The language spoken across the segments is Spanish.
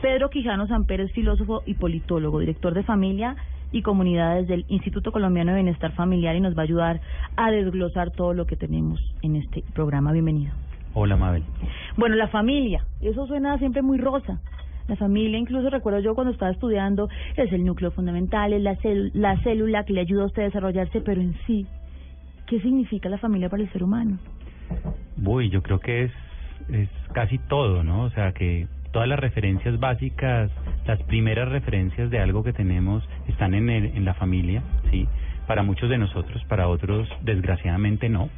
Pedro Quijano Samper es filósofo y politólogo, director de familia y comunidades del Instituto Colombiano de Bienestar Familiar y nos va a ayudar a desglosar todo lo que tenemos en este programa. Bienvenido. Hola, Mabel. Bueno, la familia, eso suena siempre muy rosa. La familia, incluso recuerdo yo cuando estaba estudiando, es el núcleo fundamental, es la, la célula que le ayuda a usted a desarrollarse, pero en sí, ¿qué significa la familia para el ser humano? Uy, yo creo que es, es casi todo, ¿no? O sea, que todas las referencias básicas, las primeras referencias de algo que tenemos están en, el, en la familia, ¿sí? Para muchos de nosotros, para otros desgraciadamente no.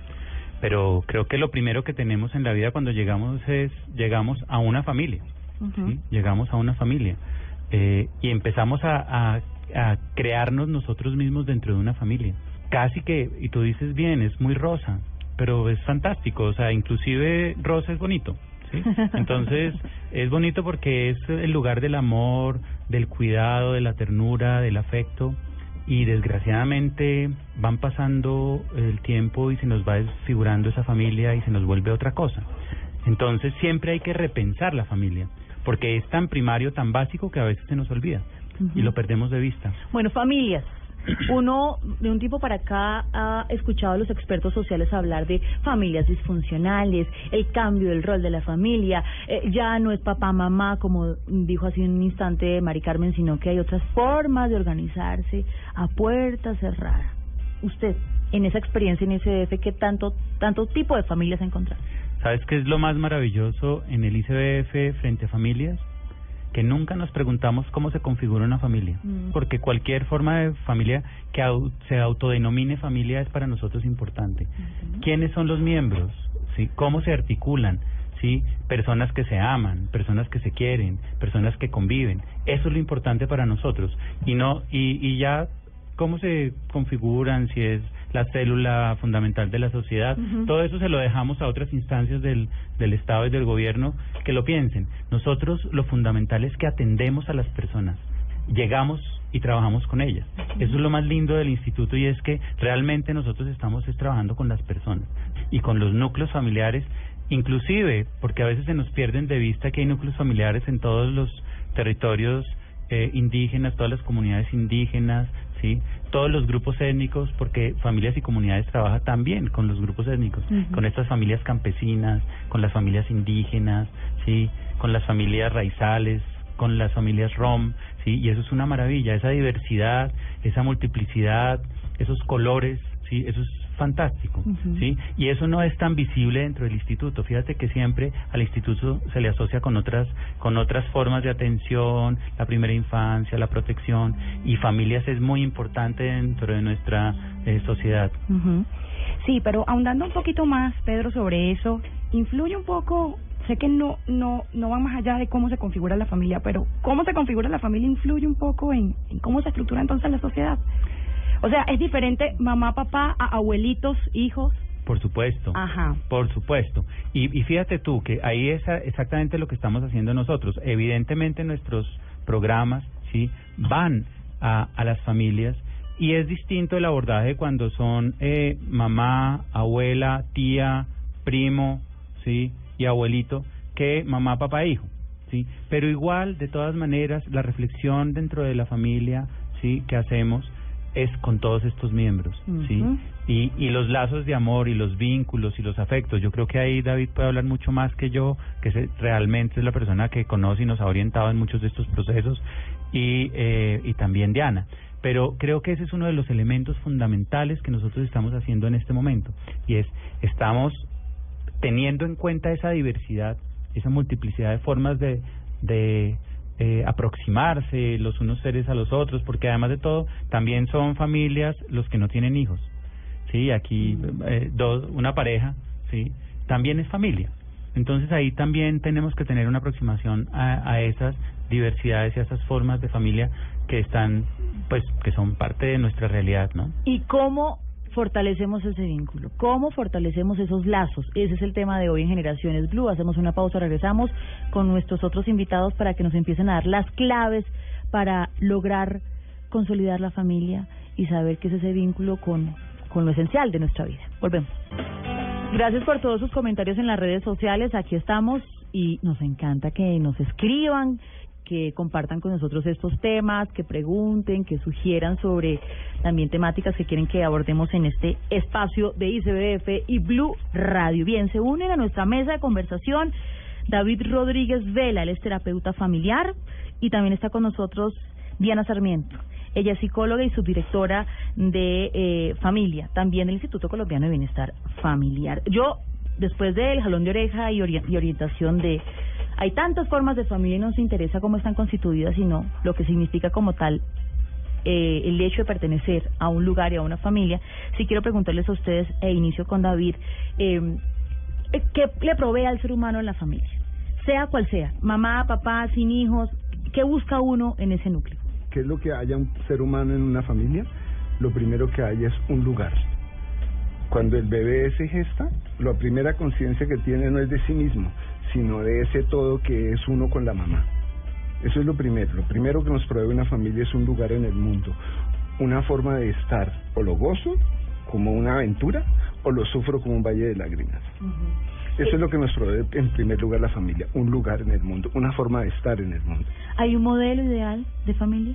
Pero creo que lo primero que tenemos en la vida cuando llegamos es, llegamos a una familia, ¿sí? Llegamos a una familia. Eh, y empezamos a, a, a crearnos nosotros mismos dentro de una familia. Casi que, y tú dices bien, es muy rosa, pero es fantástico, o sea, inclusive rosa es bonito. Entonces, es bonito porque es el lugar del amor, del cuidado, de la ternura, del afecto. Y desgraciadamente van pasando el tiempo y se nos va desfigurando esa familia y se nos vuelve otra cosa. Entonces siempre hay que repensar la familia, porque es tan primario, tan básico que a veces se nos olvida y lo perdemos de vista. Bueno, familias, uno de un tiempo para acá ha escuchado a los expertos sociales hablar de familias disfuncionales, el cambio del rol de la familia, eh, ya no es papá, mamá, como dijo hace un instante Mari Carmen, sino que hay otras formas de organizarse a puerta cerrada. Usted, en esa experiencia en ICBF, ¿qué tanto, tanto tipo de familias ha encontrado? ¿Sabes qué es lo más maravilloso en el ICBF frente a familias? Que nunca nos preguntamos cómo se configura una familia, mm. porque cualquier forma de familia que se autodenomine familia es para nosotros importante. ¿Quiénes son los miembros? ¿Sí? ¿Cómo se articulan? ¿Sí? Personas que se aman, personas que se quieren, personas que conviven. Eso es lo importante para nosotros. Y no y, y ya cómo se configuran, si es la célula fundamental de la sociedad. Todo eso se lo dejamos a otras instancias del, del Estado y del gobierno que lo piensen. Nosotros lo fundamental es que atendemos a las personas, llegamos y trabajamos con ellas. Eso es lo más lindo del instituto y es que realmente nosotros estamos trabajando con las personas y con los núcleos familiares, inclusive porque a veces se nos pierden de vista que hay núcleos familiares en todos los territorios eh, indígenas, todas las comunidades indígenas, ¿sí? Todos los grupos étnicos, porque familias y comunidades trabajan también con los grupos étnicos, con estas familias campesinas, con las familias indígenas, ¿sí? Con las familias raizales, con las familias rom, ¿sí? Y eso es una maravilla, esa diversidad, esa multiplicidad, esos colores, ¿sí? Fantástico, ¿sí? Y eso no es tan visible dentro del instituto. Fíjate que siempre al instituto se le asocia con otras con otras formas de atención, la primera infancia, la protección y familias es muy importante dentro de nuestra eh, sociedad. Sí, pero ahondando un poquito más, Pedro, sobre eso, influye un poco sé que no no no va más allá de cómo se configura la familia, pero cómo se configura la familia influye un poco en, en cómo se estructura entonces la sociedad. O sea, es diferente mamá, papá, a abuelitos, hijos. Por supuesto. Ajá. Por supuesto. Y, y fíjate tú que ahí es exactamente lo que estamos haciendo nosotros. Evidentemente nuestros programas sí van a, a las familias y es distinto el abordaje cuando son eh, mamá, abuela, tía, primo, sí y abuelito que mamá, papá, hijo, sí. Pero igual, de todas maneras, la reflexión dentro de la familia, sí, que hacemos es con todos estos miembros, ¿sí? Y, y los lazos de amor y los vínculos y los afectos. Yo creo que ahí David puede hablar mucho más que yo, que realmente es la persona que conoce y nos ha orientado en muchos de estos procesos, y, eh, y también Diana. Pero creo que ese es uno de los elementos fundamentales que nosotros estamos haciendo en este momento, y es, estamos teniendo en cuenta esa diversidad, esa multiplicidad de formas de, de eh, aproximarse los unos seres a los otros, porque además de todo, también son familias los que no tienen hijos. Sí, aquí eh, dos, una pareja, sí, también es familia. Entonces ahí también tenemos que tener una aproximación a, a esas diversidades y a esas formas de familia que están, pues, que son parte de nuestra realidad, ¿no? ¿Y cómo fortalecemos ese vínculo? ¿Cómo fortalecemos esos lazos? Ese es el tema de hoy en Generaciones Blue. Hacemos una pausa, regresamos con nuestros otros invitados para que nos empiecen a dar las claves para lograr consolidar la familia y saber qué es ese vínculo con, con lo esencial de nuestra vida. Volvemos. Gracias por todos sus comentarios en las redes sociales. Aquí estamos y nos encanta que nos escriban, que compartan con nosotros estos temas, que pregunten, que sugieran sobre también temáticas que quieren que abordemos en este espacio de ICBF y Blue Radio. Bien, se unen a nuestra mesa de conversación David Rodríguez Vela, él es terapeuta familiar y también está con nosotros Diana Sarmiento. Ella es psicóloga y subdirectora de eh, familia, también del Instituto Colombiano de Bienestar Familiar. Yo, después del jalón de oreja y, ori- y orientación de hay tantas formas de familia y no nos interesa cómo están constituidas, sino lo que significa como tal eh, el hecho de pertenecer a un lugar y a una familia. Sí quiero preguntarles a ustedes, e inicio con David, eh, ¿qué le provee al ser humano en la familia? Sea cual sea, mamá, papá, sin hijos, ¿qué busca uno en ese núcleo? ¿Qué es lo que haya un ser humano en una familia? Lo primero que hay es un lugar. Cuando el bebé se gesta, la primera conciencia que tiene no es de sí mismo, sino de ese todo que es uno con la mamá. Eso es lo primero. Lo primero que nos provee una familia es un lugar en el mundo, una forma de estar. O lo gozo como una aventura o lo sufro como un valle de lágrimas. Eso es lo que nos provee en primer lugar la familia, un lugar en el mundo, una forma de estar en el mundo. ¿Hay un modelo ideal de familia?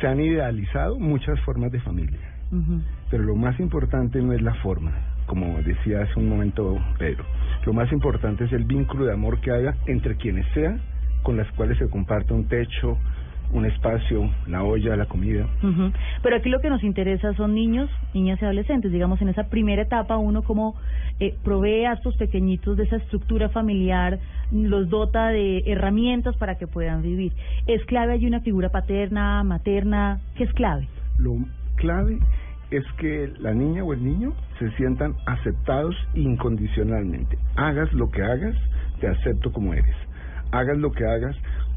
Se han idealizado muchas formas de familia, pero lo más importante no es la forma, como decía hace un momento Pedro. Lo más importante es el vínculo de amor que haya entre quienes sean, con las cuales se comparte un techo, un espacio, la olla, la comida. Pero aquí lo que nos interesa son niños, niñas y adolescentes. Digamos, en esa primera etapa uno como eh, provee a estos pequeñitos de esa estructura familiar, los dota de herramientas para que puedan vivir. ¿Es clave allí una figura paterna, materna? ¿Qué es clave? Lo clave es que la niña o el niño se sientan aceptados incondicionalmente. Hagas lo que hagas, te acepto como eres. Hagas lo que hagas,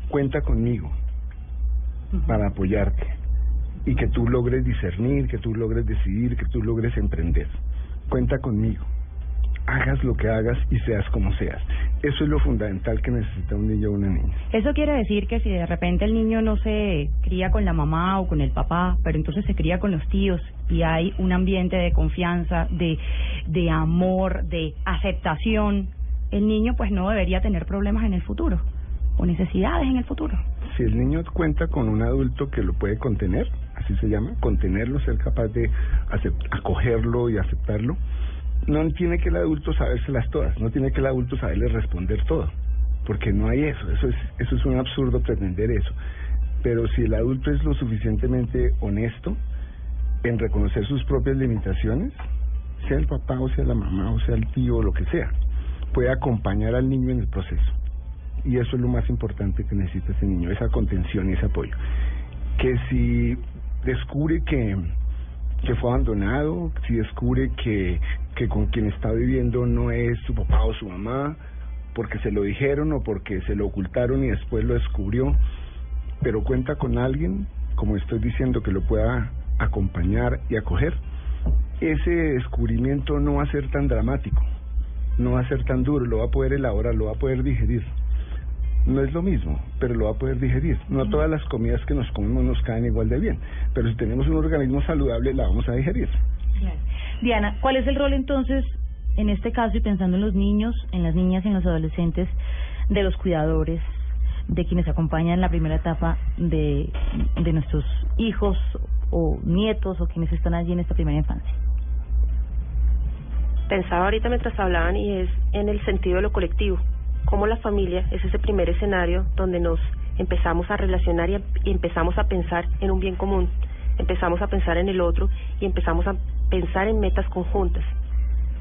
cuenta conmigo para apoyarte y que tú logres discernir, que tú logres decidir, que tú logres emprender. Cuenta conmigo. Hagas lo que hagas y seas como seas. Eso es lo fundamental que necesita un niño o una niña. Eso quiere decir que si de repente el niño no se cría con la mamá o con el papá, pero entonces se cría con los tíos y hay un ambiente de confianza, de, de amor, de aceptación, el niño pues no debería tener problemas en el futuro o necesidades en el futuro. si el niño cuenta con un adulto que lo puede contener, así se llama, contenerlo, ser capaz de acogerlo y aceptarlo, no tiene que el adulto sabérselas todas, no tiene que el adulto saberle responder todo, porque no hay eso, eso es, eso es un absurdo pretender eso. Pero si el adulto es lo suficientemente honesto en reconocer sus propias limitaciones, sea el papá o sea la mamá o sea el tío o lo que sea, puede acompañar al niño en el proceso. Y eso es lo más importante que necesita ese niño, esa contención y ese apoyo. Que si descubre que, que fue abandonado, si descubre que, que con quien está viviendo no es su papá o su mamá, porque se lo dijeron o porque se lo ocultaron y después lo descubrió, pero cuenta con alguien, como estoy diciendo, que lo pueda acompañar y acoger, ese descubrimiento no va a ser tan dramático, no va a ser tan duro, lo va a poder elaborar, lo va a poder digerir. No es lo mismo, pero lo va a poder digerir. No todas las comidas que nos comemos nos caen igual de bien, pero si tenemos un organismo saludable la vamos a digerir. Diana, ¿cuál es el rol entonces, en este caso, y pensando en los niños, en las niñas y en los adolescentes, de los cuidadores, de quienes acompañan la primera etapa de, de nuestros hijos o nietos o quienes están allí en esta primera infancia? Pensaba ahorita mientras hablaban y es en el sentido de lo colectivo, cómo la familia es ese primer escenario donde nos empezamos a relacionar y, y empezamos a pensar en un bien común, empezamos a pensar en el otro y empezamos a pensar en metas conjuntas,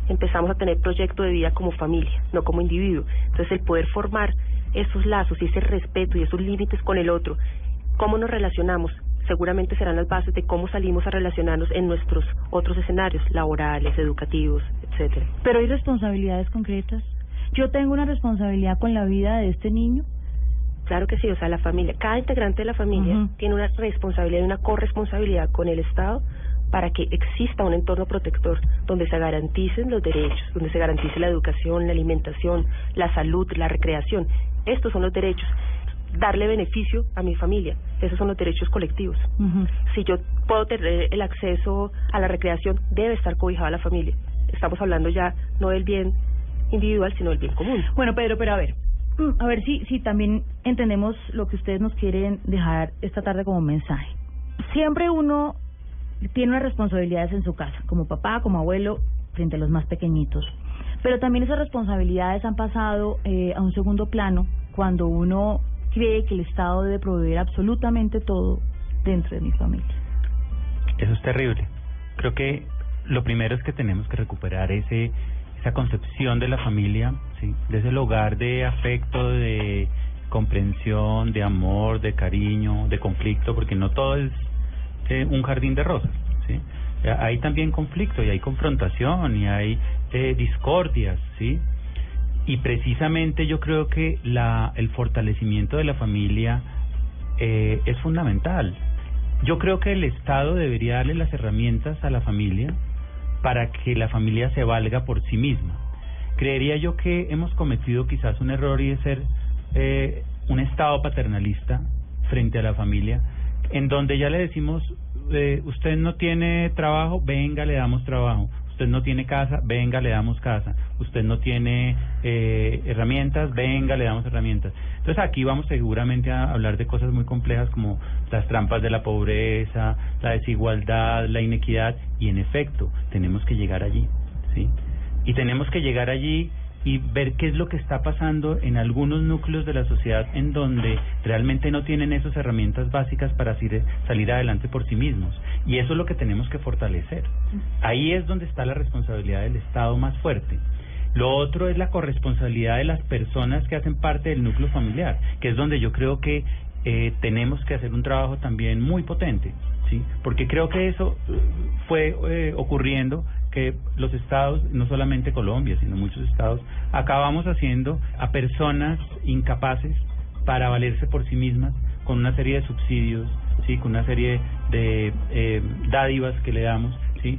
empezamos a tener proyecto de vida como familia, no como individuo. Entonces el poder formar esos lazos y ese respeto y esos límites con el otro, cómo nos relacionamos, seguramente serán las bases de cómo salimos a relacionarnos en nuestros otros escenarios laborales, educativos, etcétera. Pero hay responsabilidades concretas. yo tengo una responsabilidad con la vida de este niño. Claro que sí, o sea, la familia, cada integrante de la familia tiene una responsabilidad y una corresponsabilidad con el Estado para que exista un entorno protector donde se garanticen los derechos, donde se garantice la educación, la alimentación, la salud, la recreación. Estos son los derechos. Darle beneficio a mi familia. Esos son los derechos colectivos. Si yo puedo tener el acceso a la recreación, debe estar cobijada la familia. Estamos hablando ya no del bien individual, sino del bien común. Bueno, Pedro, pero a ver, mm, a ver si, si también entendemos lo que ustedes nos quieren dejar esta tarde como mensaje. Siempre uno tiene unas responsabilidades en su casa, como papá, como abuelo, frente a los más pequeñitos. Pero también esas responsabilidades han pasado eh, a un segundo plano cuando uno cree que el Estado debe proveer absolutamente todo dentro de mi familia. Eso es terrible. Creo que lo primero es que tenemos que recuperar ese esa concepción de la familia, sí, de ese lugar de afecto, de comprensión, de amor, de cariño, de conflicto, porque no todo es eh, un jardín de rosas, sí. Hay también conflicto y hay confrontación y hay eh, discordias, sí. Y precisamente yo creo que la el fortalecimiento de la familia eh, es fundamental. Yo creo que el Estado debería darle las herramientas a la familia para que la familia se valga por sí misma. Creería yo que hemos cometido quizás un error y de ser eh, un Estado paternalista frente a la familia, en donde ya le decimos, eh, usted no tiene trabajo, venga, le damos trabajo. Usted no tiene casa, venga, le damos casa. Usted no tiene eh, herramientas, venga, le damos herramientas. Entonces aquí vamos seguramente a hablar de cosas muy complejas como las trampas de la pobreza, la desigualdad, la inequidad y en efecto tenemos que llegar allí, ¿sí? Y tenemos que llegar allí y ver qué es lo que está pasando en algunos núcleos de la sociedad en donde realmente no tienen esas herramientas básicas para salir adelante por sí mismos. Y eso es lo que tenemos que fortalecer. Ahí es donde está la responsabilidad del Estado más fuerte. Lo otro es la corresponsabilidad de las personas que hacen parte del núcleo familiar, que es donde yo creo que eh, tenemos que hacer un trabajo también muy potente, ¿sí? Porque creo que eso eh, fue eh, ocurriendo que los estados, no solamente Colombia, sino muchos estados, acabamos haciendo a personas incapaces para valerse por sí mismas con una serie de subsidios, sí, con una serie de eh, dádivas que le damos, sí,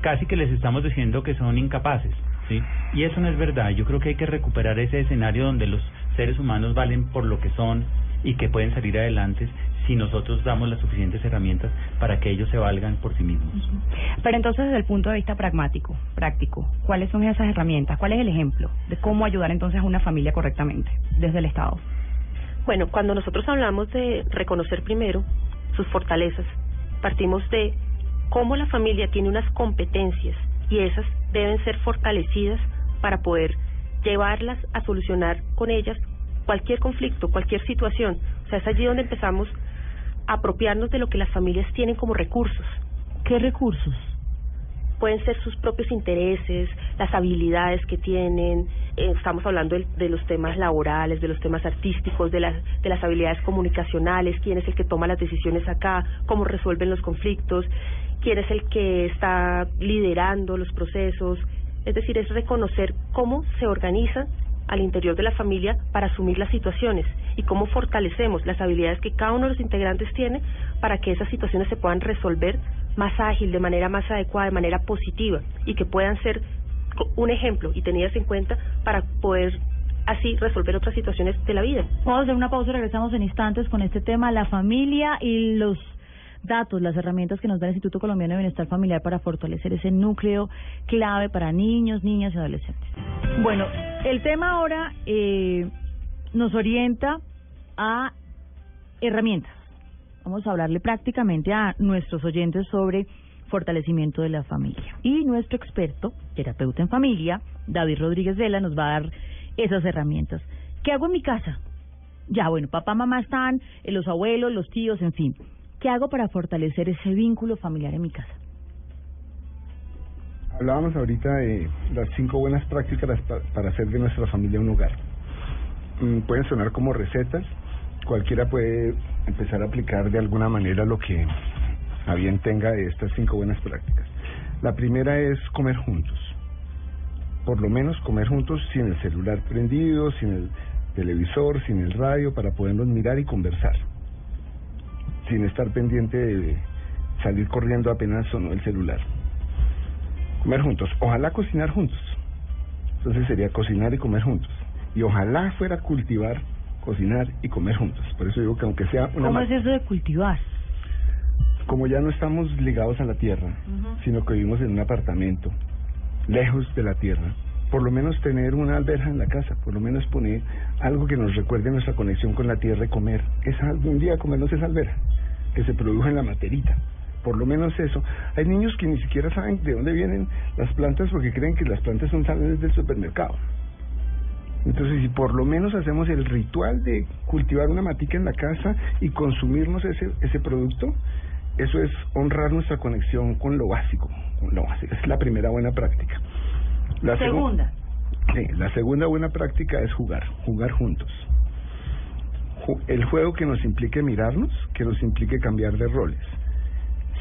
casi que les estamos diciendo que son incapaces, sí, y eso no es verdad. Yo creo que hay que recuperar ese escenario donde los seres humanos valen por lo que son y que pueden salir adelante si nosotros damos las suficientes herramientas para que ellos se valgan por sí mismos. Pero entonces, desde el punto de vista pragmático, práctico, ¿cuáles son esas herramientas? ¿Cuál es el ejemplo de cómo ayudar entonces a una familia correctamente desde el Estado? Bueno, cuando nosotros hablamos de reconocer primero sus fortalezas, partimos de cómo la familia tiene unas competencias y esas deben ser fortalecidas para poder llevarlas a solucionar con ellas cualquier conflicto, cualquier situación. O sea, es allí donde empezamos a apropiarnos de lo que las familias tienen como recursos. ¿Qué recursos? pueden ser sus propios intereses, las habilidades que tienen, eh, estamos hablando de, de los temas laborales, de los temas artísticos, de las, de las habilidades comunicacionales, quién es el que toma las decisiones acá, cómo resuelven los conflictos, quién es el que está liderando los procesos, es decir, es reconocer cómo se organizan al interior de la familia para asumir las situaciones y cómo fortalecemos las habilidades que cada uno de los integrantes tiene para que esas situaciones se puedan resolver más ágil, de manera más adecuada, de manera positiva y que puedan ser un ejemplo y tenidas en cuenta para poder así resolver otras situaciones de la vida. Vamos a hacer una pausa y regresamos en instantes con este tema, la familia y los datos, las herramientas que nos da el Instituto Colombiano de Bienestar Familiar para fortalecer ese núcleo clave para niños, niñas y adolescentes. Bueno, el tema ahora eh, nos orienta a herramientas. Vamos a hablarle prácticamente a nuestros oyentes sobre fortalecimiento de la familia. Y nuestro experto, terapeuta en familia, David Rodríguez Vela, nos va a dar esas herramientas. ¿Qué hago en mi casa? Ya, bueno, papá, mamá están, eh, los abuelos, los tíos, en fin. ¿Qué hago para fortalecer ese vínculo familiar en mi casa? Hablábamos ahorita de las cinco buenas prácticas pa- para hacer de nuestra familia un hogar. Mm, Pueden sonar como recetas, cualquiera puede empezar a aplicar de alguna manera lo que a bien tenga de estas cinco buenas prácticas. La primera es comer juntos. por lo menos comer juntos sin el celular prendido, sin el televisor, sin el radio, para podernos mirar y conversar, sin estar pendiente de salir corriendo apenas sonó el celular. Comer juntos, ojalá cocinar juntos. Entonces sería cocinar y comer juntos. Y ojalá fuera cultivar, cocinar y comer juntos. Por eso digo que aunque sea una... ¿Cómo es eso de cultivar? como ya no estamos ligados a la tierra, sino que vivimos en un apartamento, lejos de la tierra, por lo menos tener una alberja en la casa, por lo menos poner algo que nos recuerde nuestra conexión con la tierra y comer esa, algún día comernos esa alberja que se produjo en la materita. Por lo menos eso. Hay niños que ni siquiera saben de dónde vienen las plantas porque creen que las plantas son salen del supermercado. Entonces, si por lo menos hacemos el ritual de cultivar una matica en la casa y consumirnos ese, ese producto, eso es honrar nuestra conexión con lo básico, con lo básico. Es la primera buena práctica. La segu- Segunda. Sí, la segunda buena práctica es jugar, jugar juntos. El juego que nos implique mirarnos, que nos implique cambiar de roles.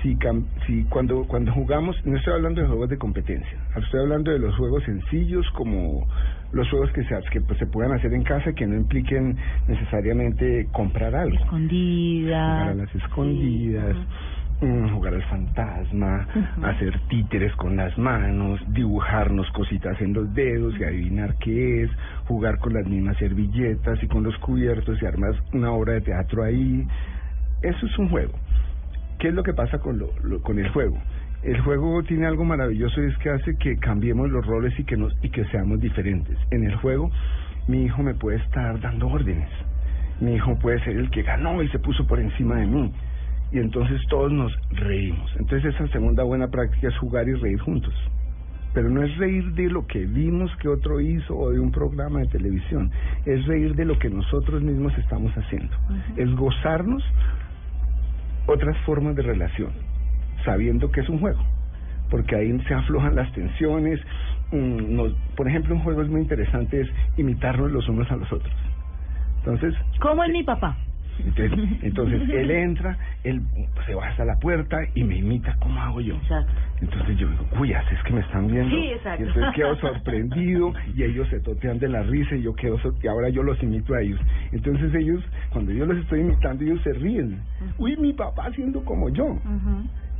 Si, cam- si cuando cuando jugamos, no estoy hablando de juegos de competencia, estoy hablando de los juegos sencillos como los juegos que se que pues, se puedan hacer en casa que no impliquen necesariamente comprar algo Escondida. jugar a las escondidas, jugar al fantasma, hacer títeres con las manos, dibujarnos cositas en los dedos y adivinar qué es, jugar con las mismas servilletas y con los cubiertos y armas una obra de teatro ahí. Eso es un juego. ¿Qué es lo que pasa con, lo, lo- con el juego? El juego tiene algo maravilloso y es que hace que cambiemos los roles y que nos y que seamos diferentes. En el juego, mi hijo me puede estar dando órdenes. Mi hijo puede ser el que ganó y se puso por encima de mí. Y entonces todos nos reímos. Entonces esa segunda buena práctica es jugar y reír juntos. Pero no es reír de lo que vimos que otro hizo o de un programa de televisión. Es reír de lo que nosotros mismos estamos haciendo. Es gozarnos otras formas de relación, sabiendo que es un juego, porque ahí se aflojan las tensiones. mm, nos- por ejemplo, un juego es muy interesante es imitarnos los unos a los otros. Entonces, ¿Cómo es mi papá? Entonces, entonces él entra, él se va hasta la puerta y me imita cómo hago yo. Exacto. Entonces yo digo, uy, así es que me están viendo. Sí, exacto. Y entonces quedo sorprendido y ellos se totean de la risa y yo quedo, so- y ahora yo los imito a ellos. Entonces ellos, cuando yo los estoy imitando, ellos se ríen. Uy, mi papá haciendo como yo.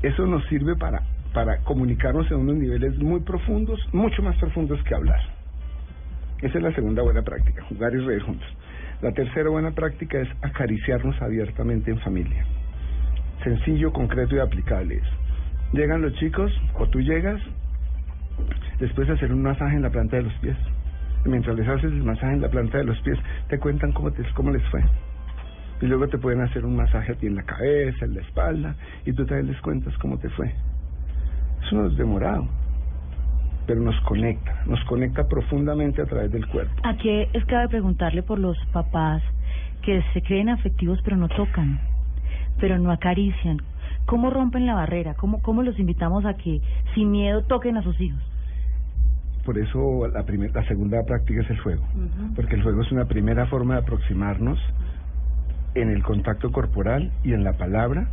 Eso nos sirve para, para comunicarnos en unos niveles muy profundos, mucho más profundos que hablar. Esa es la segunda buena práctica, jugar y reír juntos. La tercera buena práctica es acariciarnos abiertamente en familia. Sencillo, concreto y aplicable es. Llegan los chicos, o tú llegas, después de hacer un masaje en la planta de los pies. Mientras les haces el masaje en la planta de los pies, te cuentan cómo, te, cómo les fue. Y luego te pueden hacer un masaje a ti en la cabeza, en la espalda, y tú también les cuentas cómo te fue. Eso no es demorado, pero nos conecta, nos conecta profundamente a través del cuerpo. Aquí es cabe preguntarle por los papás que se creen afectivos pero no tocan, pero no acarician. ¿Cómo rompen la barrera? ¿Cómo, cómo los invitamos a que sin miedo toquen a sus hijos? Por eso la, primer, la segunda práctica es el juego, porque el juego es una primera forma de aproximarnos en el contacto corporal y en la palabra,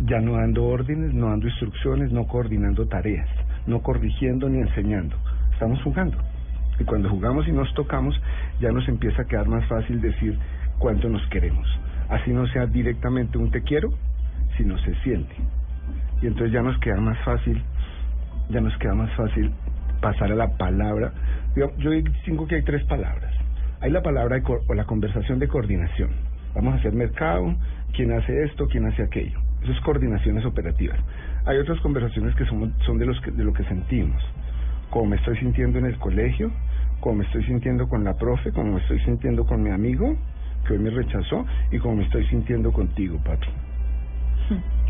ya no dando órdenes, no dando instrucciones, no coordinando tareas, no corrigiendo ni enseñando. Estamos jugando. Y cuando jugamos y nos tocamos, ya nos empieza a quedar más fácil decir cuánto nos queremos. Así no sea directamente un te quiero, sino se siente. Y entonces ya nos queda más fácil, ya nos queda más fácil pasar a la palabra. Yo, yo distingo que hay tres palabras. Hay la palabra de o la conversación de coordinación. Vamos a hacer mercado, quién hace esto, quién hace aquello. Eso es coordinaciones operativas. Hay otras conversaciones que son, son de, los que, de lo que sentimos. Cómo me estoy sintiendo en el colegio, cómo me estoy sintiendo con la profe, cómo me estoy sintiendo con mi amigo, que hoy me rechazó, y cómo me estoy sintiendo contigo, papi.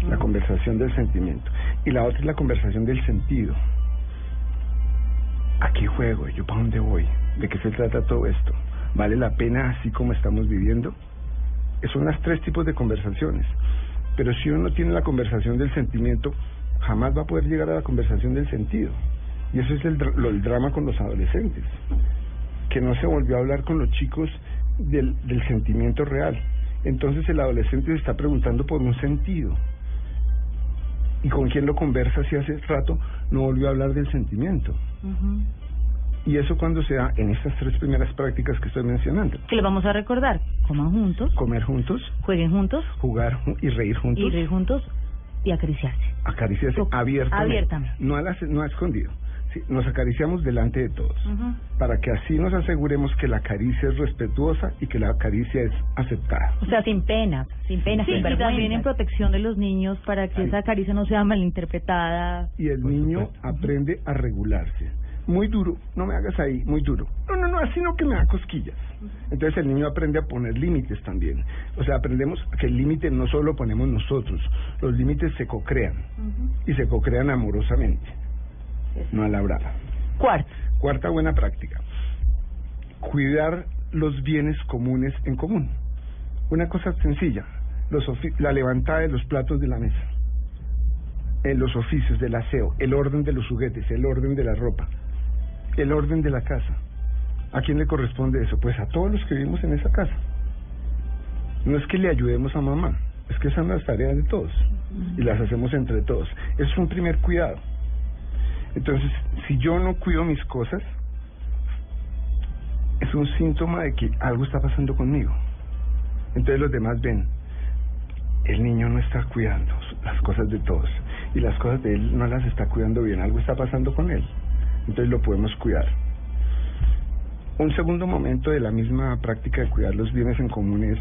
La conversación del sentimiento. Y la otra es la conversación del sentido. ¿A qué juego? ¿Yo para dónde voy? ¿De qué se trata todo esto? ¿Vale la pena así como estamos viviendo? Son los tres tipos de conversaciones. Pero si uno no tiene la conversación del sentimiento, jamás va a poder llegar a la conversación del sentido. Y eso es el, lo, el drama con los adolescentes. Que no se volvió a hablar con los chicos del, del sentimiento real. Entonces el adolescente se está preguntando por un sentido. ¿Y con quién lo conversa si hace rato no volvió a hablar del sentimiento? Y eso cuando se da en estas tres primeras prácticas que estoy mencionando. Que les vamos a recordar. Coman juntos, Comer juntos, jueguen juntos jugar ju- y reír juntos, y reír juntos y acariciarse. acariciarse To- abiertamente, abiertamente. No, a las- no a escondido. Sí, nos acariciamos delante de todos, para que así nos aseguremos que la caricia es respetuosa y que la caricia es aceptada. O sea, sin penas, sin penas, Sí, sin y también en protección de los niños para que Ahí. esa caricia no sea malinterpretada. Y el niño aprende a regularse. Muy duro, no me hagas ahí, muy duro. No, no, no, así no que me da cosquillas. Entonces el niño aprende a poner límites también. O sea, aprendemos que el límite no solo lo ponemos nosotros, los límites se co-crean y se co-crean amorosamente, no a la brava. Cuarto, Cuarta buena práctica. Cuidar los bienes comunes en común. Una cosa sencilla, los la levantada de los platos de la mesa, en los oficios del aseo, el orden de los juguetes, el orden de la ropa, el orden de la casa. ¿A quién le corresponde eso? Pues a todos los que vivimos en esa casa. No es que le ayudemos a mamá, es que esas son las tareas de todos y las hacemos entre todos. Es un primer cuidado. Entonces, si yo no cuido mis cosas, es un síntoma de que algo está pasando conmigo. Entonces los demás ven, el niño no está cuidando las cosas de todos y las cosas de él no las está cuidando bien, algo está pasando con él. Entonces lo podemos cuidar. Un segundo momento de la misma práctica de cuidar los bienes en común es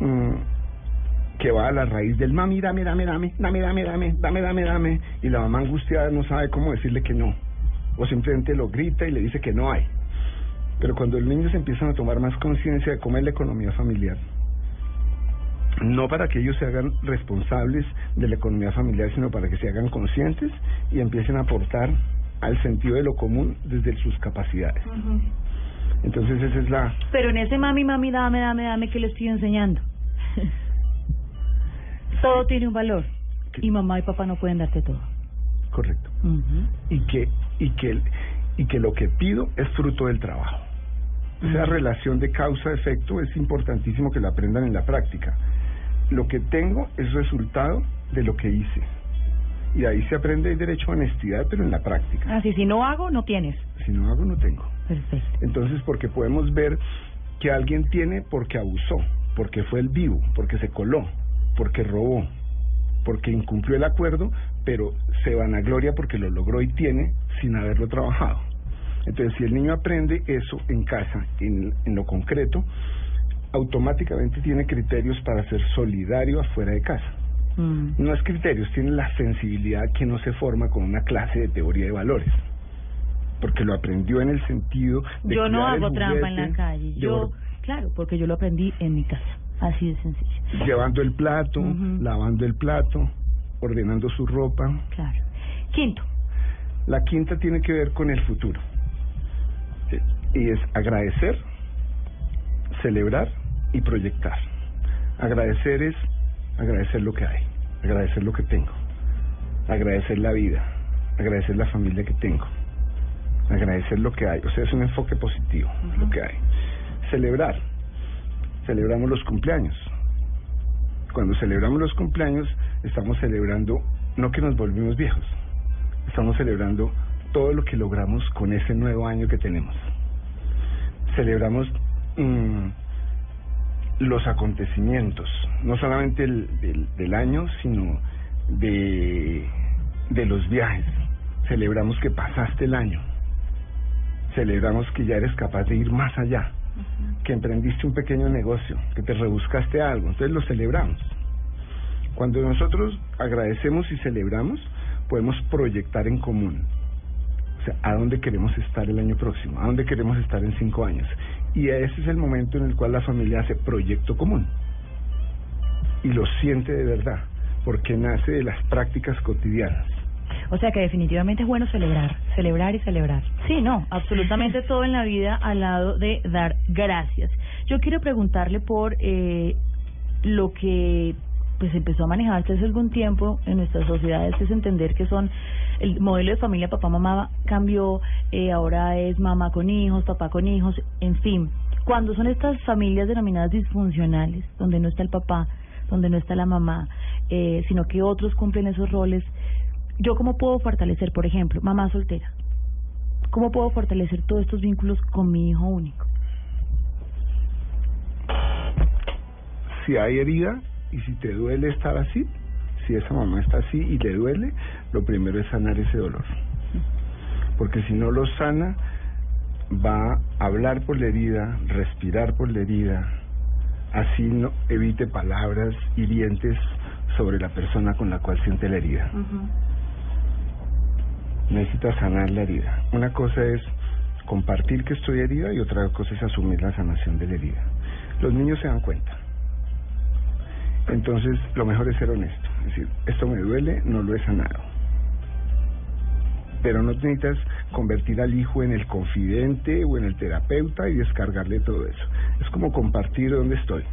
mm, que va a la raíz del mami, dame, dame, dame, dame, dame, dame, dame, dame, dame, y la mamá angustiada no sabe cómo decirle que no, o simplemente lo grita y le dice que no hay. Pero cuando los niños empiezan a tomar más conciencia de cómo es la economía familiar, no para que ellos se hagan responsables de la economía familiar, sino para que se hagan conscientes y empiecen a aportar al sentido de lo común desde sus capacidades. Entonces esa es la pero en ese mami, mami, dame, dame, dame que le estoy enseñando. todo tiene un valor y mamá y papá no pueden darte todo. correcto. Y que y que y que lo que pido es fruto del trabajo. Esa relación de causa-efecto es importantísimo que la aprendan en la práctica. Lo que tengo es resultado de lo que hice. Y ahí se aprende el derecho a honestidad, pero en la práctica. Así, si no hago, no tienes. Si no hago, no tengo. Perfecto. Entonces, porque podemos ver que alguien tiene porque abusó, porque fue el vivo, porque se coló, porque robó, porque incumplió el acuerdo, pero se vanagloria porque lo logró y tiene sin haberlo trabajado. Entonces, si el niño aprende eso en casa, en, en lo concreto, automáticamente tiene criterios para ser solidario afuera de casa. Mm. No es criterios, tiene la sensibilidad que no se forma con una clase de teoría de valores. Porque lo aprendió en el sentido de Yo no hago trampa en la calle. Yo, claro, porque yo lo aprendí en mi casa. Así de sencillo. llevando el plato, lavando el plato, ordenando su ropa. Claro. Quinto, La quinta tiene que ver con el futuro. Eh, Y es agradecer, celebrar y proyectar. Agradecer es agradecer lo que hay, agradecer lo que tengo, agradecer la vida, agradecer la familia que tengo, agradecer lo que hay. O sea, es un enfoque positivo, lo que hay. Celebrar. Celebramos los cumpleaños. Cuando celebramos los cumpleaños, estamos celebrando no que nos volvimos viejos, estamos celebrando todo lo que logramos con ese nuevo año que tenemos. Celebramos mm, los acontecimientos, no solamente el, del, del año, sino de, de los viajes. Celebramos que pasaste el año. Celebramos que ya eres capaz de ir más allá, que emprendiste un pequeño negocio, que te rebuscaste algo. Entonces lo celebramos. Cuando nosotros agradecemos y celebramos, podemos proyectar en común. O sea, ¿a dónde queremos estar el año próximo? ¿A dónde queremos estar en cinco años? Y ese es el momento en el cual la familia hace proyecto común. Y lo siente de verdad, porque nace de las prácticas cotidianas. O sea que definitivamente es bueno celebrar, celebrar y celebrar. Sí, no, absolutamente todo en la vida al lado de dar gracias. Yo quiero preguntarle por eh, lo que pues empezó a manejarse hace algún tiempo en nuestras sociedades, es entender que son el modelo de familia papá-mamá cambió, eh, ahora es mamá con hijos, papá con hijos, en fin. Cuando son estas familias denominadas disfuncionales, donde no está el papá, donde no está la mamá, eh, sino que otros cumplen esos roles, ¿yo cómo puedo fortalecer, por ejemplo, mamá soltera? ¿Cómo puedo fortalecer todos estos vínculos con mi hijo único? Si hay herida y si te duele estar así, si esa mamá está así y le duele, lo primero es sanar ese dolor. Porque si no lo sana, va a hablar por la herida, respirar por la herida, así no evite palabras hirientes sobre la persona con la cual siente la herida. Necesita sanar la herida. Una cosa es compartir que estoy herida y otra cosa es asumir la sanación de la herida. Los niños se dan cuenta. Entonces, lo mejor es ser honesto. Es decir, esto me duele, no lo he sanado. Pero no necesitas convertir al hijo en el confidente o en el terapeuta y descargarle todo eso. Es como compartir dónde estoy,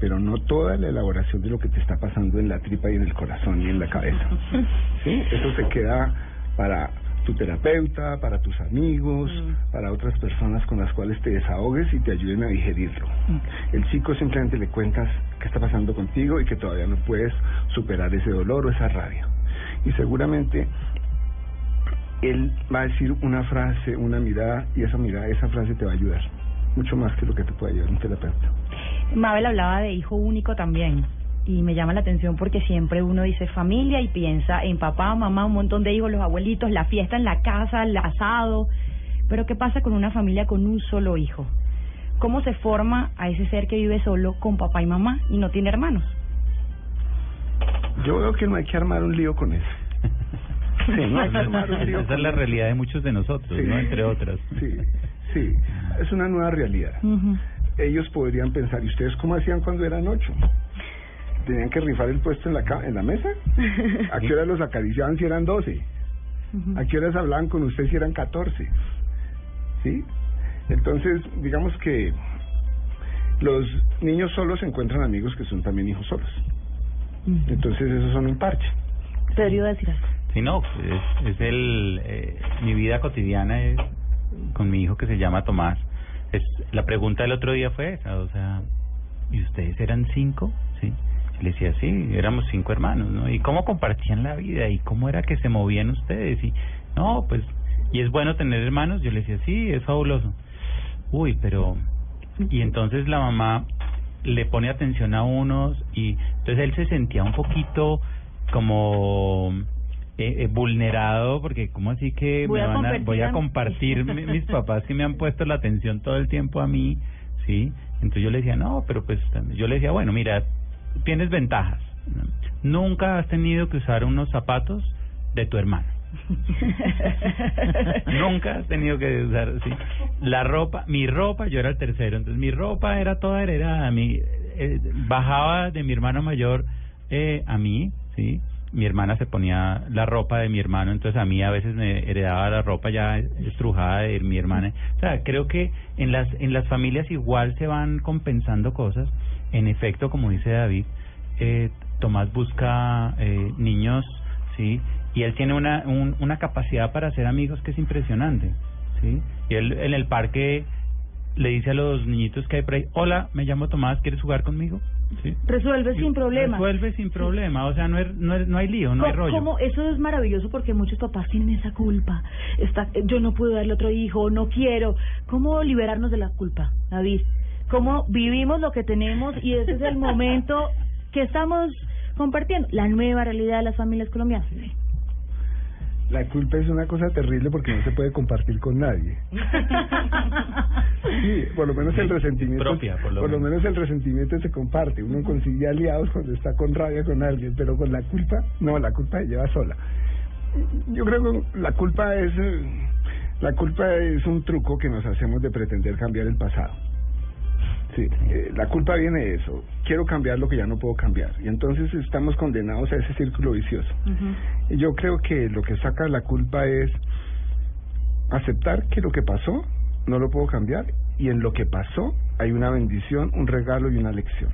pero no toda la elaboración de lo que te está pasando en la tripa y en el corazón y en la cabeza. ¿Sí? Eso se queda para tu terapeuta, para tus amigos, para otras personas con las cuales te desahogues y te ayuden a digerirlo. El chico simplemente le cuentas qué está pasando contigo y que todavía no puedes superar ese dolor o esa rabia. Y seguramente él va a decir una frase, una mirada, y esa mirada, esa frase te va a ayudar. Mucho más que lo que te puede ayudar un terapeuta. Mabel hablaba de hijo único también. Y me llama la atención porque siempre uno dice familia y piensa en papá, mamá, un montón de hijos, los abuelitos, la fiesta en la casa, el asado. Pero ¿qué pasa con una familia con un solo hijo? ¿Cómo se forma a ese ser que vive solo con papá y mamá y no tiene hermanos? Yo veo que no hay que armar un lío con eso. Sí, no hay que armar un lío Esa es la realidad de muchos de nosotros, Sí. ¿no? Entre otras. Sí, sí, es una nueva realidad. Ellos podrían pensar, ¿y ustedes cómo hacían cuando eran ocho? ¿Tenían que rifar el puesto en la, ca- en la mesa? ¿A qué hora los acariciaban si eran doce? ¿A qué horas hablaban con usted si eran catorce? ¿Sí? Entonces, digamos que los niños solos encuentran amigos que son también hijos solos. Entonces, esos son un parche. Pedro iba a decir algo. Sí, no, es, es el, eh, mi vida cotidiana es con mi hijo que se llama Tomás. Es, la pregunta del otro día fue esa, o sea, ¿y ustedes eran cinco? Sí. Le decía, sí, éramos cinco hermanos, ¿no? ¿Y cómo compartían la vida? ¿Y cómo era que se movían ustedes? Y, no, pues, ¿y es bueno tener hermanos? Yo le decía, sí, es fabuloso. Uy, pero... Y entonces la mamá le pone atención a unos y entonces él se sentía un poquito como eh, eh, vulnerado porque como así que Voy me a van a, compartir voy a a- compartir mi- mis papás que me han puesto la atención todo el tiempo a mí sí entonces yo le decía no pero pues yo le decía bueno mira tienes ventajas nunca has tenido que usar unos zapatos de tu hermano Nunca has tenido que usar sí. la ropa, mi ropa, yo era el tercero, entonces mi ropa era toda heredada, mi eh, bajaba de mi hermano mayor eh, a mí, sí. Mi hermana se ponía la ropa de mi hermano, entonces a mí a veces me heredaba la ropa ya estrujada de mi hermana. O sea, creo que en las en las familias igual se van compensando cosas. En efecto, como dice David, eh, Tomás busca eh, niños, sí, y él tiene una un- una capacidad para hacer amigos que es impresionante, sí. Y él en el parque le dice a los niñitos que hay por ahí, hola, me llamo Tomás, ¿quieres jugar conmigo? Sí. Resuelve sin problema. Resuelve sin problema, o sea, no, es, no, es- no hay lío, no hay ¿Cómo- rollo. cómo? Eso es maravilloso porque muchos papás tienen esa culpa. Está, yo no puedo darle otro hijo, no quiero. ¿Cómo liberarnos de la culpa, David? ¿Cómo vivimos lo que tenemos y ese es el momento que estamos compartiendo? La nueva realidad de las familias colombianas. La culpa es una cosa terrible porque no se puede compartir con nadie. Sí, por lo menos el resentimiento. Propia, por lo menos. menos el resentimiento se comparte. Uno consigue aliados cuando está con rabia con alguien, pero con la culpa, no, la culpa se lleva sola. Yo creo que la culpa es. eh, La culpa es un truco que nos hacemos de pretender cambiar el pasado. Sí, eh, la culpa viene de eso. Quiero cambiar lo que ya no puedo cambiar. Y entonces estamos condenados a ese círculo vicioso. Yo creo que lo que saca la culpa es aceptar que lo que pasó no lo puedo cambiar y en lo que pasó hay una bendición, un regalo y una lección.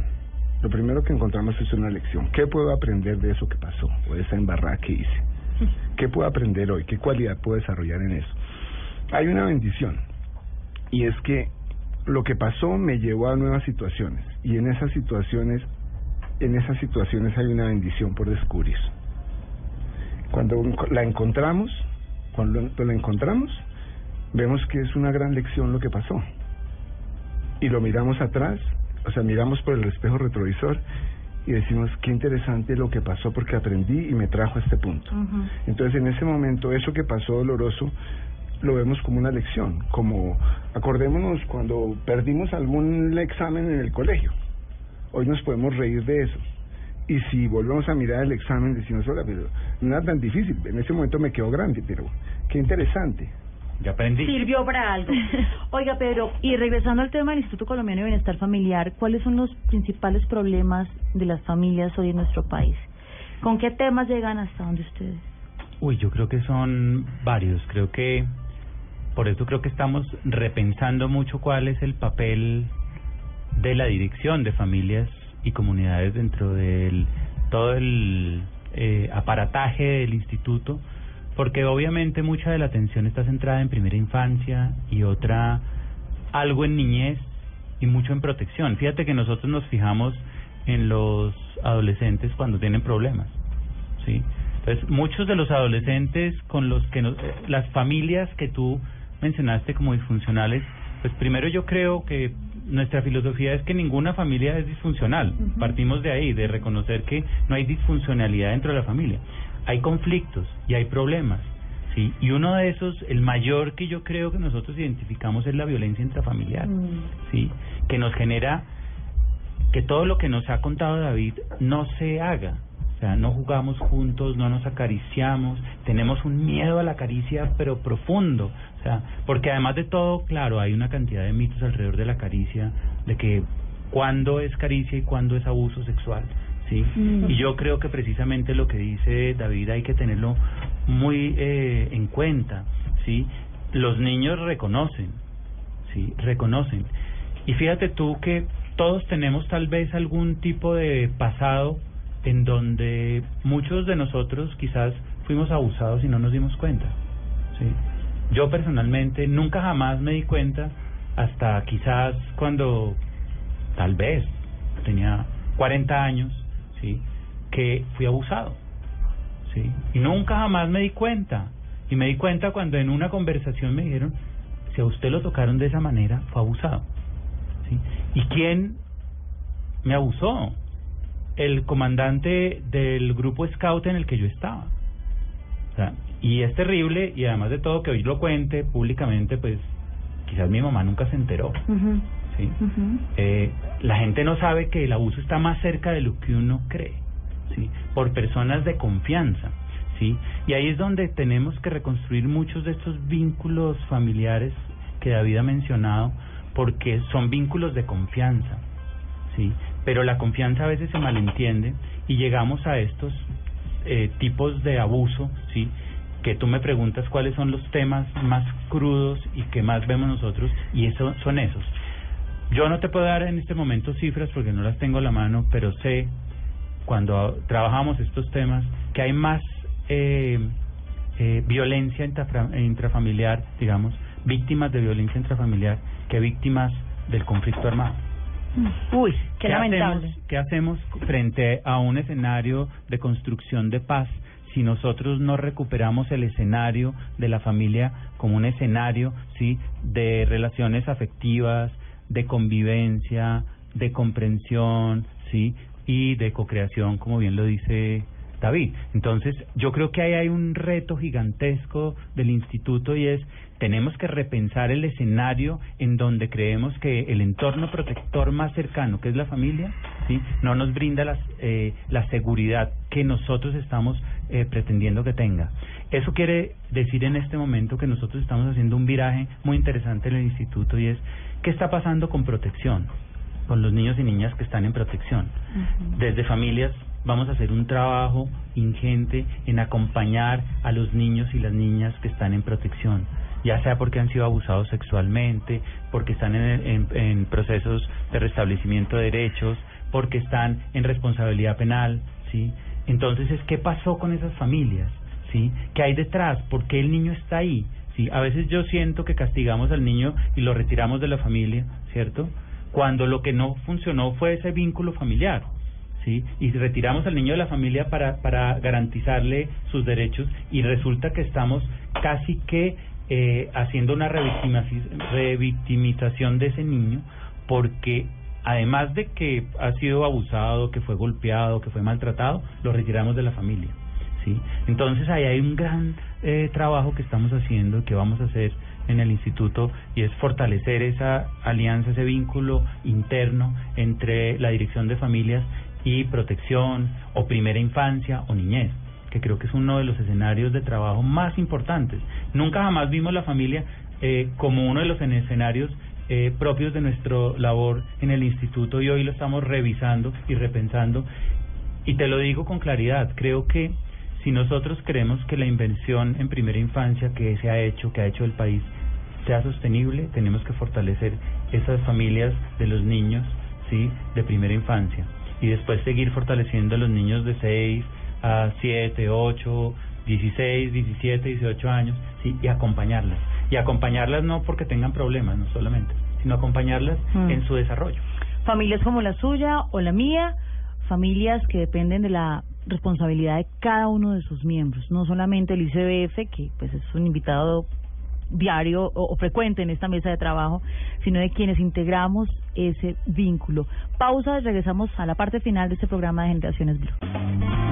Lo primero que encontramos es una lección. ¿Qué puedo aprender de eso que pasó o de esa embarrada que hice? ¿Qué puedo aprender hoy? ¿Qué cualidad puedo desarrollar en eso? Hay una bendición y es que lo que pasó me llevó a nuevas situaciones y en esas situaciones en esas situaciones hay una bendición por descubrir. Cuando la encontramos, cuando la encontramos, vemos que es una gran lección lo que pasó. Y lo miramos atrás, o sea, miramos por el espejo retrovisor y decimos, qué interesante lo que pasó porque aprendí y me trajo a este punto. Entonces, en ese momento, eso que pasó doloroso, lo vemos como una lección, como acordémonos cuando perdimos algún examen en el colegio. Hoy nos podemos reír de eso. Y si volvemos a mirar el examen, decimos, hola, pero no era tan difícil. En ese momento me quedó grande, pero qué interesante. Ya aprendí. Sirvió para algo. Oiga, Pedro, y regresando al tema del Instituto Colombiano de Bienestar Familiar, ¿cuáles son los principales problemas de las familias hoy en nuestro país? ¿Con qué temas llegan hasta donde ustedes? Uy, yo creo que son varios. Creo que por eso creo que estamos repensando mucho cuál es el papel de la dirección de familias y comunidades dentro del todo el eh, aparataje del instituto porque obviamente mucha de la atención está centrada en primera infancia y otra algo en niñez y mucho en protección. Fíjate que nosotros nos fijamos en los adolescentes cuando tienen problemas, ¿sí? Entonces, muchos de los adolescentes con los que nos, eh, las familias que tú mencionaste como disfuncionales, pues primero yo creo que nuestra filosofía es que ninguna familia es disfuncional. Partimos de ahí, de reconocer que no hay disfuncionalidad dentro de la familia hay conflictos y hay problemas, ¿sí? Y uno de esos, el mayor que yo creo que nosotros identificamos es la violencia intrafamiliar, Mm. ¿sí? Que nos genera que todo lo que nos ha contado David no se haga. O sea, no jugamos juntos, no nos acariciamos, tenemos un miedo a la caricia, pero profundo. O sea, porque además de todo, claro, hay una cantidad de mitos alrededor de la caricia, de que cuándo es caricia y cuándo es abuso sexual. ¿sí? Mm. Y yo creo que precisamente lo que dice David hay que tenerlo muy eh, en cuenta, ¿sí? Los niños reconocen, ¿sí? Reconocen. Y fíjate tú que todos tenemos tal vez algún tipo de pasado en donde muchos de nosotros quizás fuimos abusados y no nos dimos cuenta, ¿sí? Yo personalmente nunca jamás me di cuenta hasta quizás cuando tal vez tenía 40 años ¿sí? que fui abusado. ¿sí? Y nunca jamás me di cuenta. Y me di cuenta cuando en una conversación me dijeron, si a usted lo tocaron de esa manera, fue abusado. ¿sí? ¿Y quién me abusó? El comandante del grupo scout en el que yo estaba. O sea, y es terrible, y además de todo que hoy lo cuente públicamente, pues quizás mi mamá nunca se enteró. ¿sí? Eh, la gente no sabe que el abuso está más cerca de lo que uno cree, ¿sí? Por personas de confianza, ¿sí? Y ahí es donde tenemos que reconstruir muchos de estos vínculos familiares que David ha mencionado, porque son vínculos de confianza, ¿sí? Pero la confianza a veces se malentiende y llegamos a estos eh, tipos de abuso, ¿sí? Que tú me preguntas cuáles son los temas más crudos y que más vemos nosotros, y eso son esos. Yo no te puedo dar en este momento cifras porque no las tengo a la mano, pero sé cuando trabajamos estos temas que hay más eh, eh, violencia intrafamiliar, digamos, víctimas de violencia intrafamiliar que víctimas del conflicto armado. Uy, qué, lamentable. Hacemos, ¿Qué hacemos frente a un escenario de construcción de paz si nosotros no recuperamos el escenario de la familia como un escenario sí de relaciones afectivas, de convivencia, de comprensión, sí y de cocreación, como bien lo dice David. Entonces, yo creo que ahí hay un reto gigantesco del instituto y es tenemos que repensar el escenario en donde creemos que el entorno protector más cercano, que es la familia, sí, no nos brinda las, eh, la seguridad que nosotros estamos eh, pretendiendo que tenga. Eso quiere decir en este momento que nosotros estamos haciendo un viraje muy interesante en el instituto y es qué está pasando con protección, con los niños y niñas que están en protección. Desde familias vamos a hacer un trabajo ingente en acompañar a los niños y las niñas que están en protección, ya sea porque han sido abusados sexualmente, porque están en, en- procesos de restablecimiento de derechos, porque están en responsabilidad penal, ¿sí? Entonces, es ¿qué pasó con esas familias? ¿Sí? ¿Qué hay detrás? ¿Por qué el niño está ahí? ¿Sí? A veces yo siento que castigamos al niño y lo retiramos de la familia, ¿cierto? Cuando lo que no funcionó fue ese vínculo familiar. ¿Sí? Y retiramos al niño de la familia para, para garantizarle sus derechos y resulta que estamos casi que eh, haciendo una revictimización, de ese niño porque además de que ha sido abusado, que fue golpeado, que fue maltratado, lo retiramos de la familia. ¿sí? Entonces ahí hay un gran eh, trabajo que estamos haciendo, que vamos a hacer en el instituto, y es fortalecer esa alianza, ese vínculo interno entre la dirección de familias y protección o primera infancia o niñez que creo que es uno de los escenarios de trabajo más importantes. Nunca jamás vimos la familia eh, como uno de los escenarios eh, propios de nuestra labor en el instituto y hoy lo estamos revisando y repensando. Y te lo digo con claridad, creo que si nosotros queremos que la inversión en primera infancia que se ha hecho, que ha hecho el país, sea sostenible, tenemos que fortalecer esas familias de los niños, ¿sí? De primera infancia. Y después seguir fortaleciendo a los niños de 6 a 7, 8, 16, 17, 18 años, ¿sí? Y acompañarlas. Y acompañarlas no porque tengan problemas, no solamente, sino acompañarlas Mm. en su desarrollo. Familias como la suya o la mía, familias que dependen de la responsabilidad de cada uno de sus miembros, no solamente el ICBF, que pues es un invitado diario o, o frecuente en esta mesa de trabajo, sino de quienes integramos ese vínculo. Pausa y regresamos a la parte final de este programa de Generaciones Blue.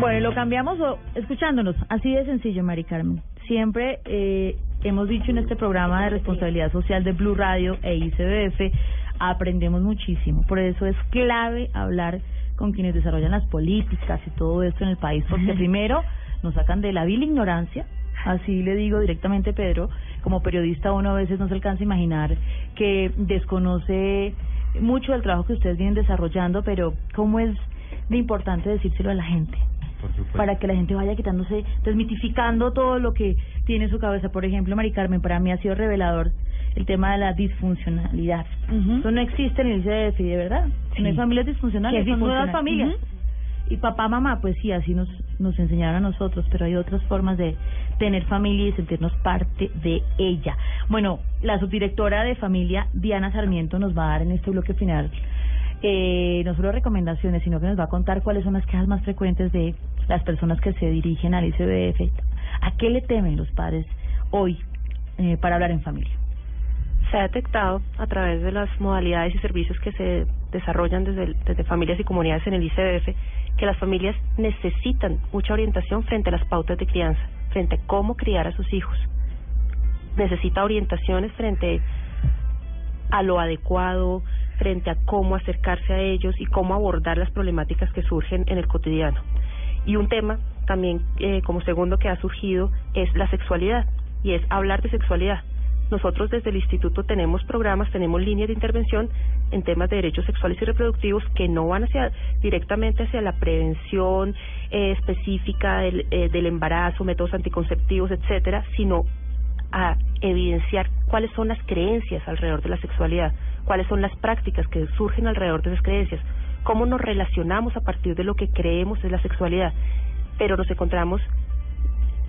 Bueno, lo cambiamos o- escuchándonos, así de sencillo, Mari Carmen. Siempre eh, hemos dicho en este programa de responsabilidad social de Blue Radio e ICBF, aprendemos muchísimo. Por eso es clave hablar con quienes desarrollan las políticas y todo esto en el país, porque primero nos sacan de la vil ignorancia, así le digo directamente, Pedro, como periodista uno a veces no se alcanza a imaginar que desconoce mucho del trabajo que ustedes vienen desarrollando, pero cómo es de importante decírselo a la gente para que la gente vaya quitándose, desmitificando todo lo que tiene en su cabeza. Por ejemplo, Mari Carmen, para mí ha sido revelador el tema de la disfuncionalidad. Eso no existe en el ICDF, de verdad. Sí. No hay familias disfuncionales, ¿Qué es son nuevas familias. Y papá, mamá, pues sí, así nos, nos enseñaron a nosotros, pero hay otras formas de tener familia y sentirnos parte de ella. Bueno, la subdirectora de familia, Diana Sarmiento, nos va a dar en este bloque final eh, no solo recomendaciones, sino que nos va a contar cuáles son las quejas más frecuentes de las personas que se dirigen al ICBF. ¿A qué le temen los padres hoy eh, para hablar en familia? Se ha detectado a través de las modalidades y servicios que se desarrollan desde, desde familias y comunidades en el ICBF que las familias necesitan mucha orientación frente a las pautas de crianza, frente a cómo criar a sus hijos. Necesita orientaciones frente a lo adecuado, frente a cómo acercarse a ellos y cómo abordar las problemáticas que surgen en el cotidiano. Y un tema también eh, como segundo que ha surgido es la sexualidad y es hablar de sexualidad. Nosotros desde el instituto tenemos programas, tenemos líneas de intervención en temas de derechos sexuales y reproductivos que no van hacia directamente hacia la prevención eh, específica del, eh, del embarazo, métodos anticonceptivos, etcétera, sino a evidenciar cuáles son las creencias alrededor de la sexualidad, cuáles son las prácticas que surgen alrededor de esas creencias, cómo nos relacionamos a partir de lo que creemos es la sexualidad. Pero nos encontramos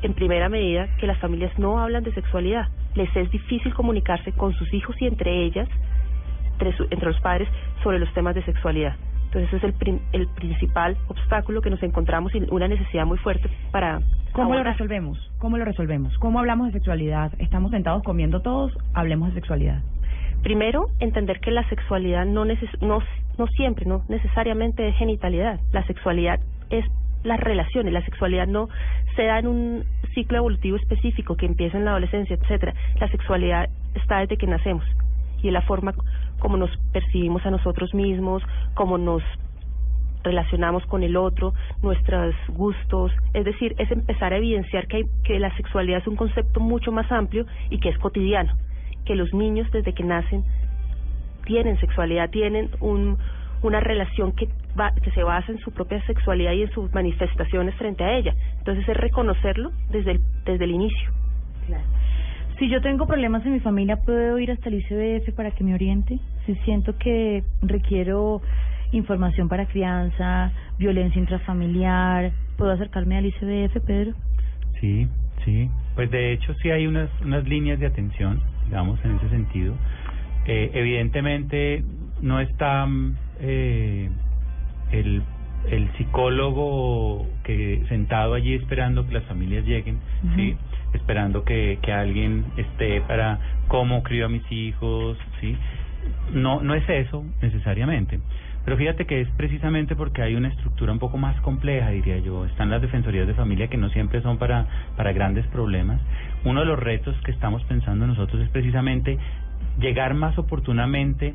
en primera medida que las familias no hablan de sexualidad. Les es difícil comunicarse con sus hijos y entre ellas, entre, su- entre los padres, sobre los temas de sexualidad. Entonces ese es el, prim- el principal obstáculo que nos encontramos y una necesidad muy fuerte para... ¿Cómo lo resolvemos? ¿Cómo lo resolvemos? ¿Cómo hablamos de sexualidad? Estamos sentados comiendo todos, hablemos de sexualidad. Primero, entender que la sexualidad no, neces no, no siempre, no necesariamente es genitalidad. La sexualidad es las relaciones. La sexualidad no se da en un ciclo evolutivo específico que empieza en la adolescencia, etcétera. La sexualidad está desde que nacemos y es la forma como nos percibimos a nosotros mismos, como nos relacionamos con el otro, nuestros gustos, es decir, es empezar a evidenciar que, hay, que la sexualidad es un concepto mucho más amplio y que es cotidiano, que los niños desde que nacen tienen sexualidad, tienen un, una relación que, va, que se basa en su propia sexualidad y en sus manifestaciones frente a ella. Entonces es reconocerlo desde el, desde el inicio. Si yo tengo problemas en mi familia, ¿puedo ir hasta el ICBF para que me oriente? Si siento que requiero información para crianza, violencia intrafamiliar, ¿puedo acercarme al ICBF, Pedro? Sí, sí. Pues de hecho sí hay unas, unas líneas de atención, digamos, en ese sentido. Eh, evidentemente no está eh, el el psicólogo que sentado allí esperando que las familias lleguen, sí, esperando que, que alguien esté para cómo crío a mis hijos, sí, no no es eso necesariamente. Pero fíjate que es precisamente porque hay una estructura un poco más compleja, diría yo. Están las defensorías de familia que no siempre son para, para grandes problemas. Uno de los retos que estamos pensando nosotros es precisamente llegar más oportunamente.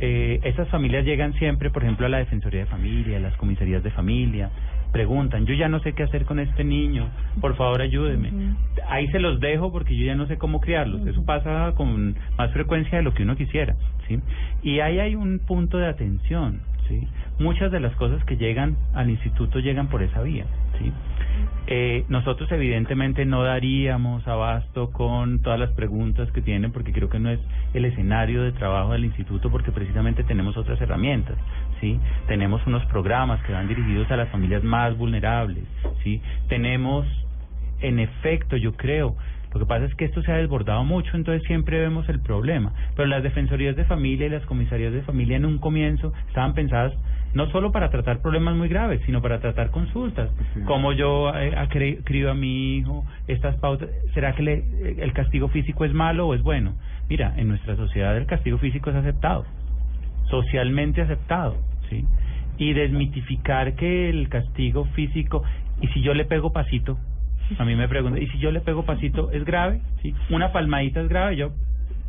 Eh, estas familias llegan siempre, por ejemplo, a la Defensoría de Familia, a las comisarías de familia, preguntan, yo ya no sé qué hacer con este niño, por favor ayúdeme. Ahí se los dejo porque yo ya no sé cómo criarlos. Eso pasa con más frecuencia de lo que uno quisiera, ¿sí? Y ahí hay un punto de atención, ¿sí? Muchas de las cosas que llegan al instituto llegan por esa vía, ¿sí? Eh, nosotros evidentemente no daríamos abasto con todas las preguntas que tienen porque creo que no es el escenario de trabajo del instituto porque precisamente tenemos otras herramientas, ¿sí? Tenemos unos programas que van dirigidos a las familias más vulnerables, ¿sí? Tenemos en efecto, yo creo, lo que pasa es que esto se ha desbordado mucho, entonces siempre vemos el problema. Pero las defensorías de familia y las comisarías de familia en un comienzo estaban pensadas no solo para tratar problemas muy graves, sino para tratar consultas. Como yo eh, crío a mi hijo, estas pautas, ¿será que le- el castigo físico es malo o es bueno? Mira, en nuestra sociedad el castigo físico es aceptado, socialmente aceptado, ¿sí? Y desmitificar que el castigo físico, y si yo le pego pasito, a mí me preguntan, ¿y si yo le pego pasito es grave? ¿Sí? Una palmadita es grave, yo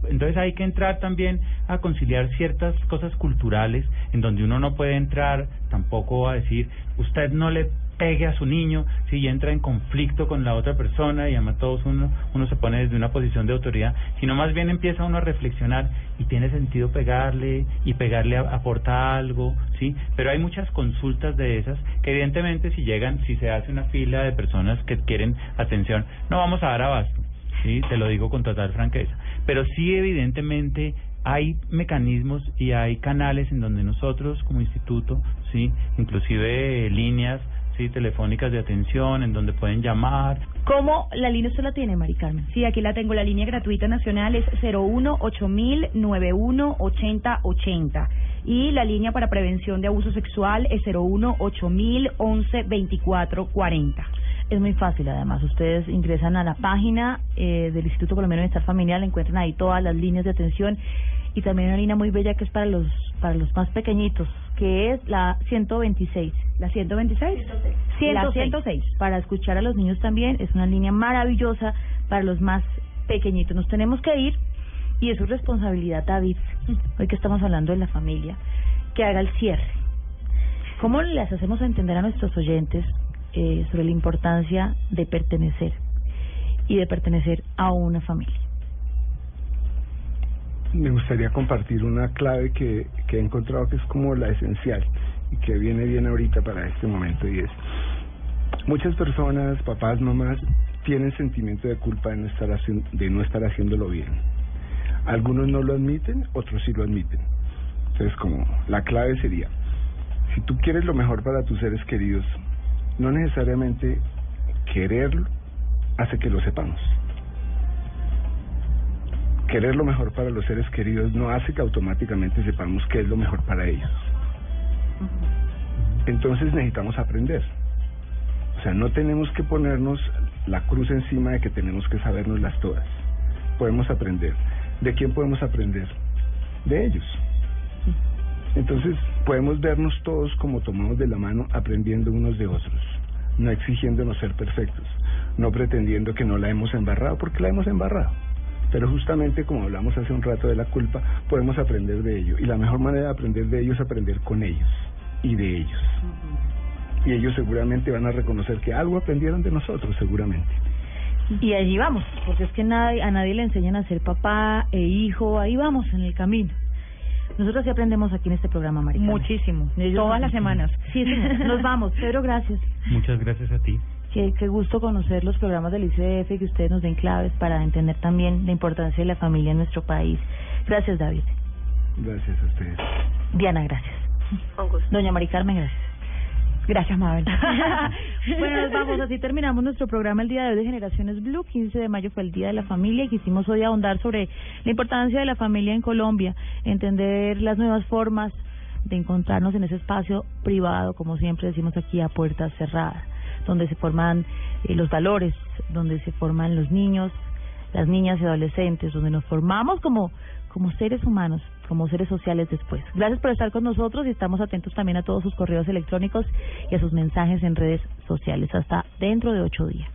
entonces hay que entrar también a conciliar ciertas cosas culturales en donde uno no puede entrar tampoco a decir usted no le pegue a su niño si entra en conflicto con la otra persona y además todos uno uno se pone desde una posición de autoridad sino más bien empieza uno a reflexionar y tiene sentido pegarle y pegarle aporta algo sí pero hay muchas consultas de esas que evidentemente si llegan si se hace una fila de personas que quieren atención no vamos a dar abasto sí te lo digo con total franqueza. Pero sí evidentemente hay mecanismos y hay canales en donde nosotros como instituto sí inclusive eh, líneas sí telefónicas de atención en donde pueden llamar ¿Cómo la línea usted la tiene, Mari Carmen? Sí, aquí la tengo. La línea gratuita nacional es 01 8000 91 80 80. Y la línea para prevención de abuso sexual es 01 8000 11 24 40. Es muy fácil, además. Ustedes ingresan a la página eh, del Instituto Colombiano de Bienestar Familiar, encuentran ahí todas las líneas de atención y también una línea muy bella que es para los para los más pequeñitos, que es la 126. ¿La 126? La 106. Para escuchar a los niños también es una línea maravillosa para los más pequeñitos. Nos tenemos que ir y es su responsabilidad, David, hoy que estamos hablando de la familia, que haga el cierre. ¿Cómo les hacemos entender a nuestros oyentes eh, sobre la importancia de pertenecer y de pertenecer a una familia? Me gustaría compartir una clave que, que he encontrado que es como la esencial y que viene bien ahorita para este momento y es muchas personas, papás, mamás, tienen sentimiento de culpa de no estar de no estar haciéndolo bien. Algunos no lo admiten, otros sí lo admiten. Entonces, como la clave sería, si tú quieres lo mejor para tus seres queridos, no necesariamente quererlo hace que lo sepamos. Querer lo mejor para los seres queridos no hace que automáticamente sepamos qué es lo mejor para ellos. Entonces necesitamos aprender. O sea, no tenemos que ponernos la cruz encima de que tenemos que sabernoslas todas. Podemos aprender. ¿De quién podemos aprender? De ellos. Entonces podemos vernos todos como tomados de la mano aprendiendo unos de otros, no exigiéndonos ser perfectos, no pretendiendo que no la hemos embarrado porque la hemos embarrado. Pero justamente como hablamos hace un rato de la culpa, podemos aprender de ello. Y la mejor manera de aprender de ello es aprender con ellos y de ellos. Y ellos seguramente van a reconocer que algo aprendieron de nosotros, seguramente. Y allí vamos, porque es que nadie, a nadie le enseñan a ser papá e hijo, ahí vamos en el camino. Nosotros sí aprendemos aquí en este programa, María. Muchísimo. Todas las semanas. Sí, señor. Nos vamos. Pedro, gracias. muchas gracias a ti Qué, qué gusto conocer los programas del ICDF y que ustedes nos den claves para entender también la importancia de la familia en nuestro país. Gracias, David. Gracias a ustedes. Diana, gracias. Con gusto. Doña Mari Carmen, gracias. Gracias, Mabel. bueno, nos vamos. Así terminamos nuestro programa el día de hoy de Generaciones Blue. 15 de mayo fue el Día de la Familia y quisimos hoy ahondar sobre la importancia de la familia en Colombia, entender las nuevas formas de encontrarnos en ese espacio privado, como siempre decimos aquí, a puertas cerradas, donde se forman eh, los valores, donde se forman los niños, las niñas y adolescentes, donde nos formamos como, como seres humanos, como seres sociales después. Gracias por estar con nosotros y estamos atentos también a todos sus correos electrónicos y a sus mensajes en redes sociales. Hasta dentro de ocho días.